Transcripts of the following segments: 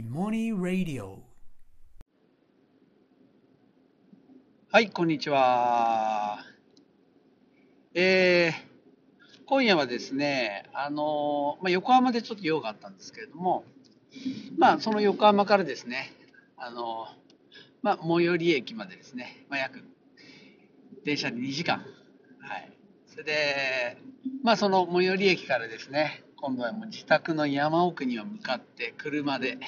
Imoni Radio はい、こんにちは。えー、今夜はですね、あのまあ、横浜でちょっと用があったんですけれども、まあ、その横浜からですね、あのまあ、最寄り駅までですね、まあ、約電車で2時間。はい。それで、まあ、その最寄り駅からですね、今度はもう自宅の山奥には向かって車で、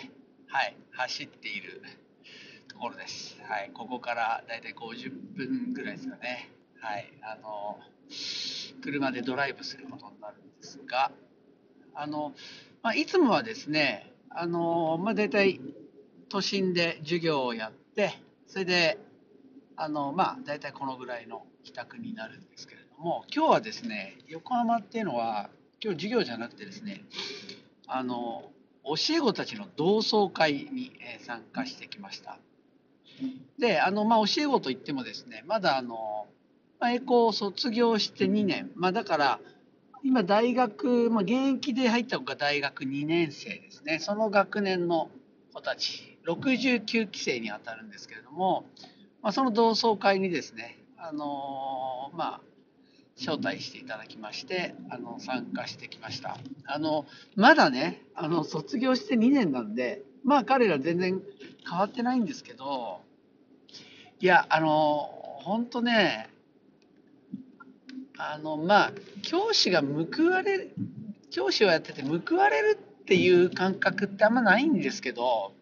はい、走っているところです。はい、ここからだいたい50分ぐらいですかね。はい、あの、車でドライブすることになるんですが、あの、まあ、いつもはですね、あの、まあ、だいたい都心で授業をやって、それで、あの、まあ、だいたいこのぐらいの帰宅になるんですけれども、今日はですね、横浜っていうのは、今日授業じゃなくてですね、あの、教え子たちの同窓会にえー参加してきました。で、あの、まあ、教え子といってもですね、まだあの、まあ、栄光を卒業して2年、まあ、だから、今大学、まあ、現役で入った子が大学2年生ですね、その学年の子たち、69期生に当たるんですけれども、まあ、その同窓会にですね、あのまあ、招待していただきまして、あの、参加してきました。あの、まだね、あの、卒業して2年なんで、まあ彼ら全然変わってないんですけど、いや、あの、本当ね、あの、まあ、教師が報われる、教師をやってて報われるっていう感覚ってあんまないんですけど、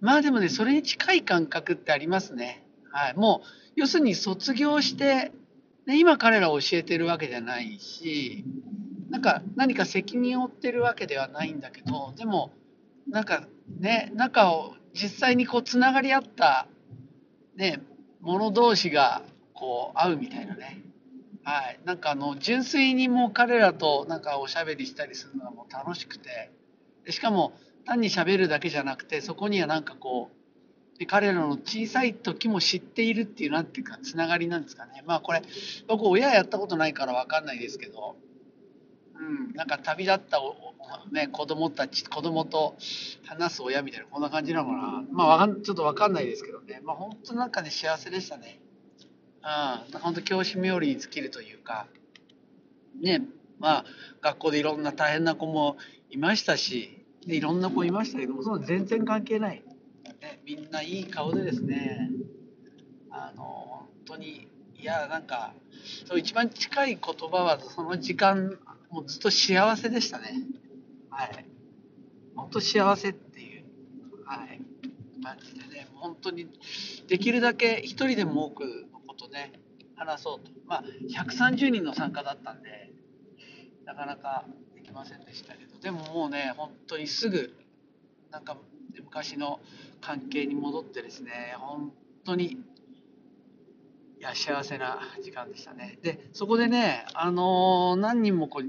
まあでもね、それに近い感覚ってありますね。はい。もう、要するに卒業して、ね、今彼らを教えてるわけじゃないし、なんか何か責任を負ってるわけではないんだけど、でも、なんかね、中を実際にこう、つながり合った、ね、者同士がこう、会うみたいなね。はい。なんかあの、純粋にもう彼らとなんかおしゃべりしたりするのがもう楽しくて、でしかも単に喋るだけじゃなくて、そこにはなんかこう、で彼らの小さい時も知っているっていう、なんていうか、つながりなんですかね。まあこれ、僕親やったことないからわかんないですけど、うん、なんか旅立ったお、ね、子供たち、子供と話す親みたいな、こんな感じなのかな。まあかん、ちょっとわかんないですけどね。まあ本当なんかね、幸せでしたね。うん、本当教師冥利に尽きるというか、ね、まあ学校でいろんな大変な子もいましたし、でいろんな子いましたけども、その全然関係ない。ね、みんないい顔でですね、あの、本当に、いや、なんか、そう一番近い言葉は、その時間、もうずっと幸せでしたね。はい。本当幸せっていう、はい、感じでね、本当に、できるだけ一人でも多くのことね、話そうと。まあ、130人の参加だったんで、なかなかできませんでしたけど、でももうね、本当にすぐ、なんか昔の関係に戻ってですね、本当に、いや、幸せな時間でしたね。で、そこでね、あの何人もこ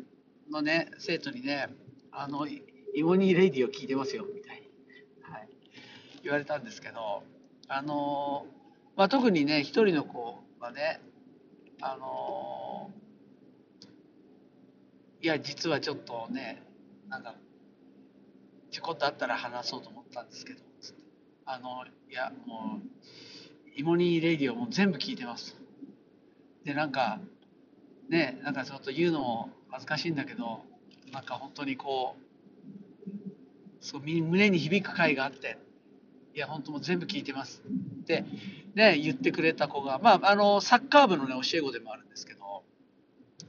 のね、生徒にね、あの、イモニーレディを聞いてますよ、みたいに、はい、言われたんですけど、あのまあ、特にね、一人の子はね、あのいや、実はちょっとね、なんか、ちょこっとあったら話そうと思ったんですけど、あの、いや、もう、イモニーレディオも全部聞いてます。で、なんか、ね、なんかちょっと言うのも恥ずかしいんだけど、なんか本当にこう、そう胸に響く回があって、いや、本当もう全部聞いてますって、ね、言ってくれた子が、まあ、あの、サッカー部のね、教え子でもあるんですけど、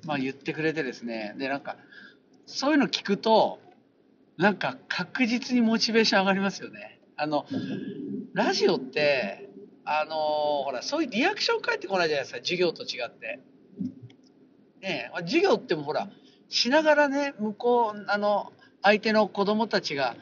まあ言ってくれてですね、で、なんか、そういうの聞くと、なんか確実にモチベーション上がりますよね。あの、ラジオって、あのほら、そういうリアクション返ってこないじゃないですか、授業と違って。ねえ、授業ってもほら、しながらね、向こう、あの、相手の子供たちが、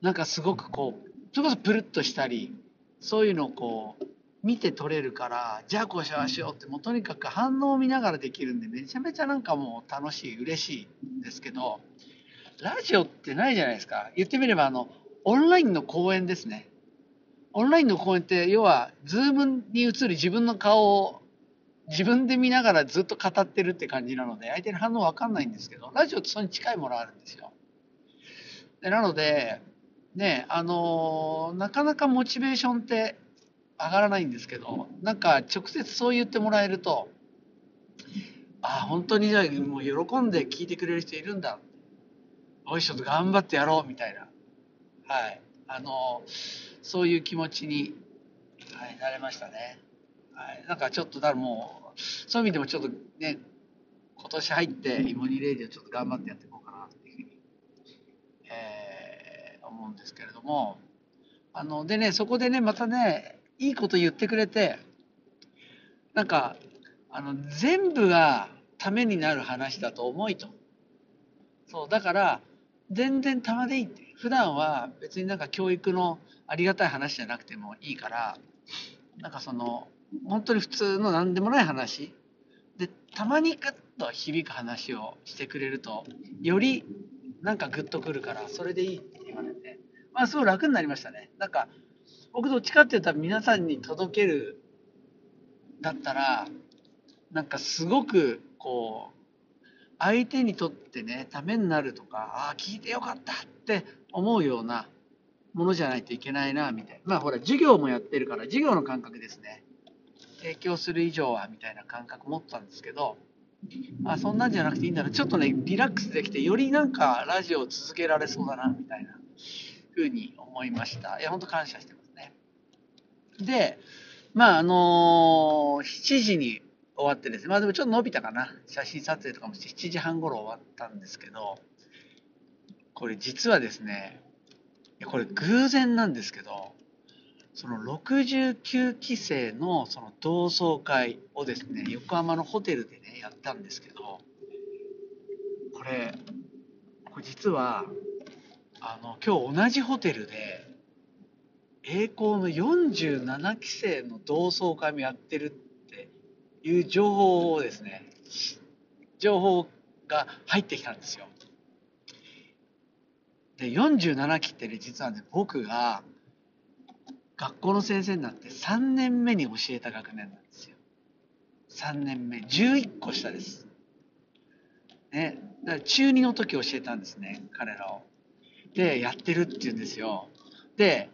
なんかすごくこう、それこそプルッとしたり、そういうのをこう、見て取れるから、じゃあこうしましょうって、もうとにかく反応を見ながらできるんで、めちゃめちゃなんかもう楽しい、嬉しいんですけど、ラジオってないじゃないですか。言ってみれば、あの、オンラインの講演ですね。オンラインの講演って、要は、ズームに映る自分の顔を自分で見ながらずっと語ってるって感じなので、相手の反応わかんないんですけど、ラジオってそれに近いものあるんですよ。でなので、ね、あのなかなかモチベーションって上がらないんですけど、なんか直接そう言ってもらえると、ああ、本当にじゃあもう喜んで聞いてくれる人いるんだ。おい、ちょと頑張ってやろうみたいな。はい。あのそういう気持ちに、はい、なれましたね。はい。なんかちょっと、だもう、そういう意味でもちょっとね、今年入って、イモニレイディをちょっと頑張ってやっていこうかなっていうふうに、えー思うんですけれども、あの、でね、そこでね、またね、いいこと言ってくれて、なんか、あの、全部がためになる話だと思いと。そう、だから、全然たまでいいって。普段は別になんか教育のありがたい話じゃなくてもいいから、なんかその、本当に普通の何でもない話。で、たまにグッと響く話をしてくれると、よりなんかグッとくるから、それでいいって言われて、まあすごい楽になりましたね。なんか、僕どっちかって言ったら皆さんに届けるだったら、なんかすごくこう、相手にとってね、ためになるとか、ああ、聞いてよかったって思うようなものじゃないといけないな、みたいな。まあほら、授業もやってるから、授業の感覚ですね。提供する以上は、みたいな感覚持ったんですけど、あ、そんなんじゃなくていいんだな。ちょっとね、リラックスできて、よりなんかラジオを続けられそうだな、みたいなふうに思いました。いや、本当感謝してますね。で、まああの7時に終わってですね、まあでもちょっと伸びたかな。写真撮影とかもして7時半頃終わったんですけど、これ実はですね、これ偶然なんですけど、その69期生のその同窓会をですね、横浜のホテルでね、やったんですけど、これ、これ実は、あの、今日同じホテルで、栄光の47期生の同窓会もやってるっていう情報をですね、情報が入ってきたんですよ。で、47期ってね、実はね、僕が学校の先生になって3年目に教えた学年なんですよ。3年目。11個下です。ね。だから中2の時教えたんですね、彼らを。で、やってるって言うんですよ。で、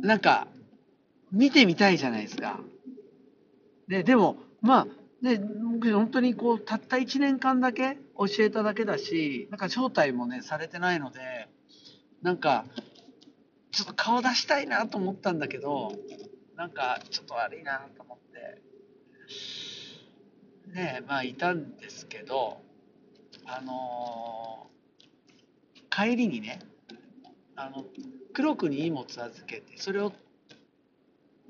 なんか、見てみたいじゃないですか。で、でも、まあ、ね、僕本当にこう、たった1年間だけ教えただけだし、なんか招待もね、されてないので、なんか、ちょっと顔出したいなと思ったんだけど、なんかちょっと悪いなと思って、ね、まあいたんですけど、あのー帰りにね、あの、黒くに荷物預けて、それを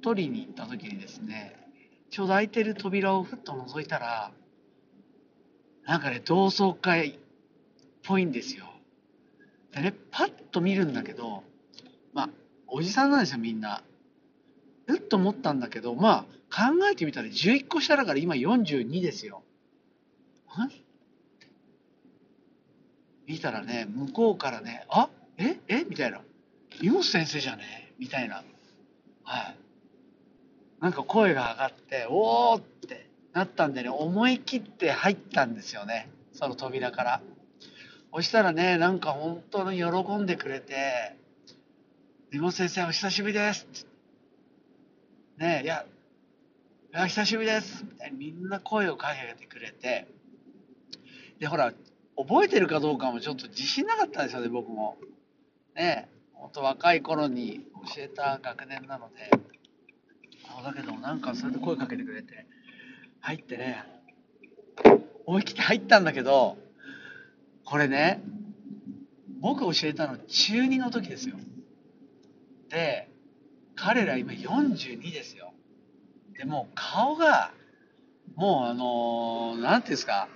取りに行った時にですね、ちょうど開いてる扉をふっと覗いたら、なんかね、同窓会っぽいんですよ。でね、パッと見るんだけど、まあ、おじさんなんですよ、みんな。うっと思ったんだけど、まあ、考えてみたら11個下だから今42ですよ。見たらね、向こうからね、あ？え？え？みたいな。湯本先生じゃね？みたいな。はい。なんか声が上がって、おーってなったんでね、思い切って入ったんですよね。その扉から。そしたらね、なんか本当に喜んでくれて、湯本先生お久しぶりですねえ、いや、いや久しぶりですみたいにみんな声をかけてくれて、で、ほら、覚えてるかどうかもちょっと自信なかったんですよね、僕も。ねえ、ほんと若い頃に教えた学年なので、あだけどなんかそれで声かけてくれて、入ってね、思い切って入ったんだけど、これね、僕教えたの中2の時ですよ。で、彼ら今42ですよ。で、もう顔が、もうあのーなんていうんですか、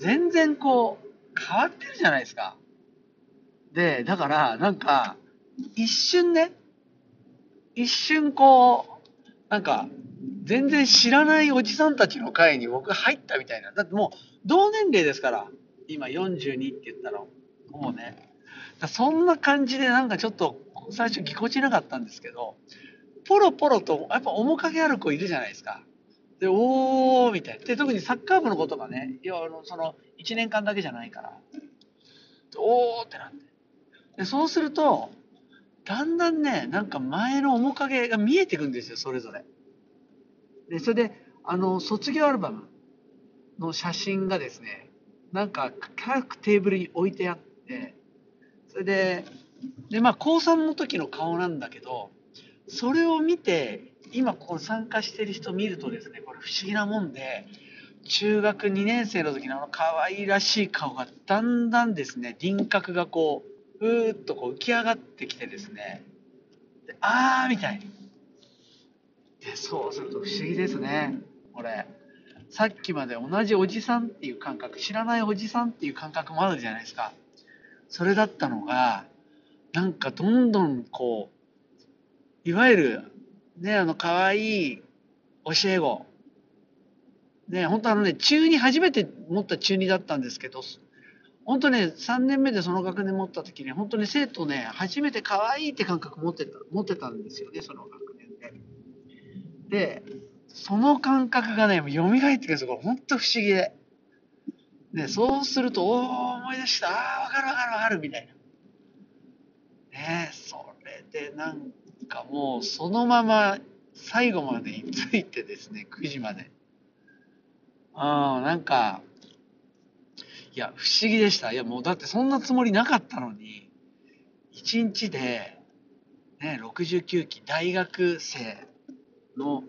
全然こう、変わってるじゃないですか。で、だから、なんか、一瞬ね、一瞬こう、なんか、全然知らないおじさんたちの会に僕入ったみたいな。だってもう、同年齢ですから、今42って言ったら、もうね。そんな感じでなんかちょっと、最初ぎこちなかったんですけど、ポロポロと、やっぱ面影ある子いるじゃないですか。で、おーみたいな。で、特にサッカー部の子とかね、いや、あの、その、1年間だけじゃないから、おーってなって。でそうすると、だんだんね、なんか前の面影が見えてくんですよ、それぞれ。で、それで、あの、卒業アルバムの写真がですね、なんか各テーブルに置いてあって、それで、で、まあ、高3の時の顔なんだけど、それを見て、今ここ参加してる人見るとですね、これ不思議なもんで、中学2年生の時のあの可愛らしい顔がだんだんですね、輪郭がこう、うーっとこう浮き上がってきてですね、であーみたいに。で、そうすると不思議ですね、これ。さっきまで同じおじさんっていう感覚、知らないおじさんっていう感覚もあるじゃないですか。それだったのが、なんかどんどんこう、いわゆる、ね、あの、可愛い教え子。ね、本当あのね、中2初めて持った中2だったんですけど、本当ね、3年目でその学年持った時に、本当に生徒ね、初めて可愛いって感覚持ってた、持ってたんですよね、その学年で。で、その感覚がね、蘇ってくるんですよ。これ本当不思議で。ね、そうすると、おー、思い出した、あー、わかるわかるわかる、みたいな。ねそれでなんかもう、そのまま最後までについてですね、9時まで。うん、なんか、いや、不思議でした。いや、もうだってそんなつもりなかったのに、1日で、ね、69期大学生の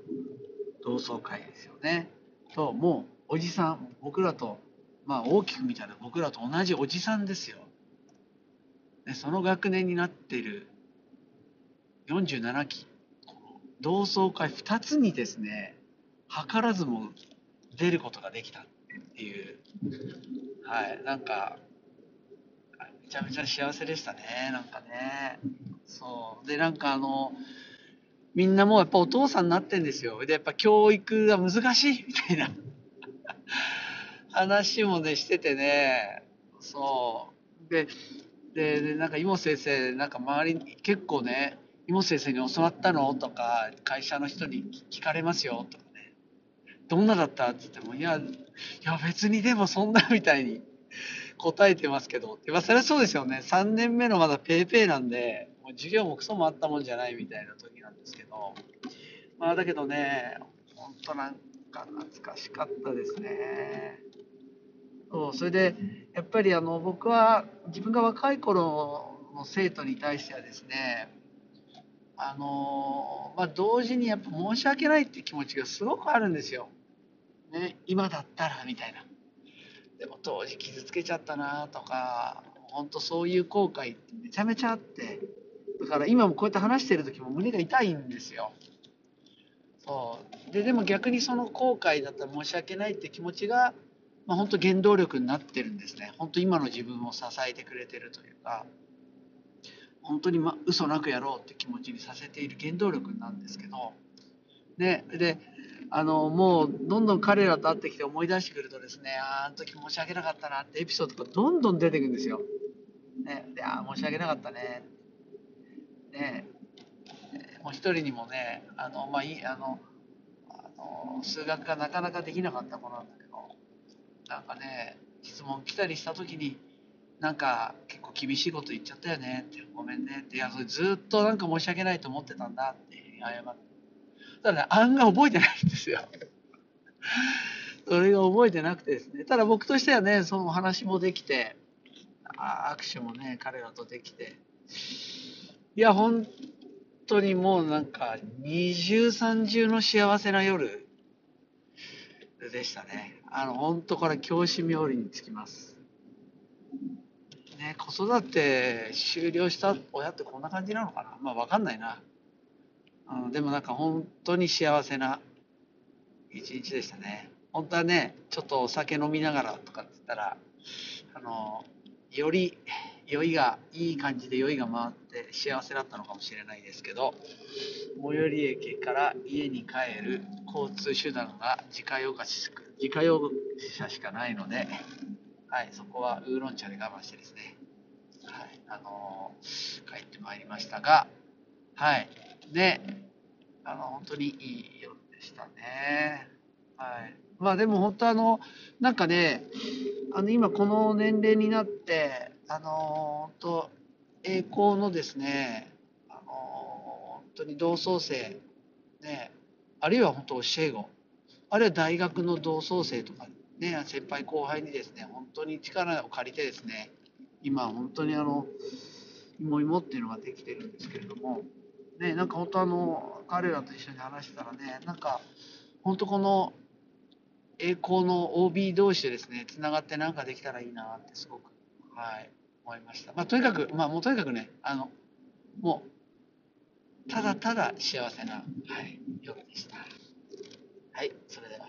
同窓会ですよね。と、もう、おじさん、僕らと、まあ大きく見たら僕らと同じおじさんですよ。でその学年になってる47期、この同窓会2つにですね、図らずも出ることができたっていう、はい、なんか、めちゃめちゃ幸せでしたね、なんかね。そう。で、なんかあの、みんなもうやっぱお父さんになってんですよ。で、やっぱ教育が難しいみたいな話もね、しててね、そう。で、で、でなんか、妹先生、なんか周りに結構ね、妹先生に教わったの？とか、会社の人に聞かれますよとか、どんなだった？って言っても、いや、いや別にでもそんなみたいに 答えてますけど、まあそれはそうですよね。3年目のまだペーペーなんで、もう授業もクソもあったもんじゃないみたいな時なんですけど、まあだけどね、ほんとなんか懐かしかったですね。そうそれでやっぱりあの僕は自分が若い頃の生徒に対してはですねあのまあ同時にやっぱ申し訳ないって気持ちがすごくあるんですよ。ね、今だったらみたいな。でも当時傷つけちゃったなとか本当そういう後悔ってめちゃめちゃあってだから今もこうやって話してる時も胸が痛いんですよ。そうででも逆にその後悔だったら申し訳ないって気持ちがまあ、本当原動力になってるんですね。本当今の自分を支えてくれてるというか、本当にま嘘なくやろうって気持ちにさせている原動力なんですけど、ね、で、あの、もうどんどん彼らと会ってきて思い出してくるとですね、ああ、あの時申し訳なかったなってエピソードがどんどん出てくるんですよ。ね、で、ああ、申し訳なかったね。ね、もう一人にもね、あの、まあ、いい、あの、あの数学がなかなかできなかった子なんだけど、なんかね、質問来たりした時に、なんか結構厳しいこと言っちゃったよねって、ごめんねって、いや、それずっとなんか申し訳ないと思ってたんだって謝って。ただね、案が覚えてないんですよ。それが覚えてなくてですね。ただ僕としてはね、その話もできて、あ握手もね、彼らとできて。いや、本当にもうなんか、二重三重の幸せな夜でしたね。あの、本当から教師冥利につきます。ね、子育て終了した親ってこんな感じなのかなまあわかんないな。うん、でもなんか本当に幸せな一日でしたね。本当はね、ちょっとお酒飲みながらとかって言ったら、あの、より酔いが、いい感じで酔いが回って幸せだったのかもしれないですけど、最寄り駅から家に帰る交通手段が自家用車自家用車しかないので、はい、そこはウーロン茶で我慢してですね、はい、あのー帰ってまいりましたが、はい、で、あの、本当にいい夜でしたね。はい。まあでも本当あの、なんかね、あの今この年齢になって、あの、本当栄光のですね、あの本当に同窓生、ね、あるいは本当教え子、あるいは大学の同窓生とか、ね、先輩後輩にですね、本当に力を借りてですね、今本当にあの、いもいもっていうのができてるんですけれども、ね、なんか本当あの、彼らと一緒に話したらね、なんか、本当この、栄光の OB 同士でですね、つながってなんかできたらいいなってすごく、はい、思いました。まあ、とにかく、まあ、もうとにかくね、あの、もう、ただただ幸せな、はい、夜でした。はい、それでは。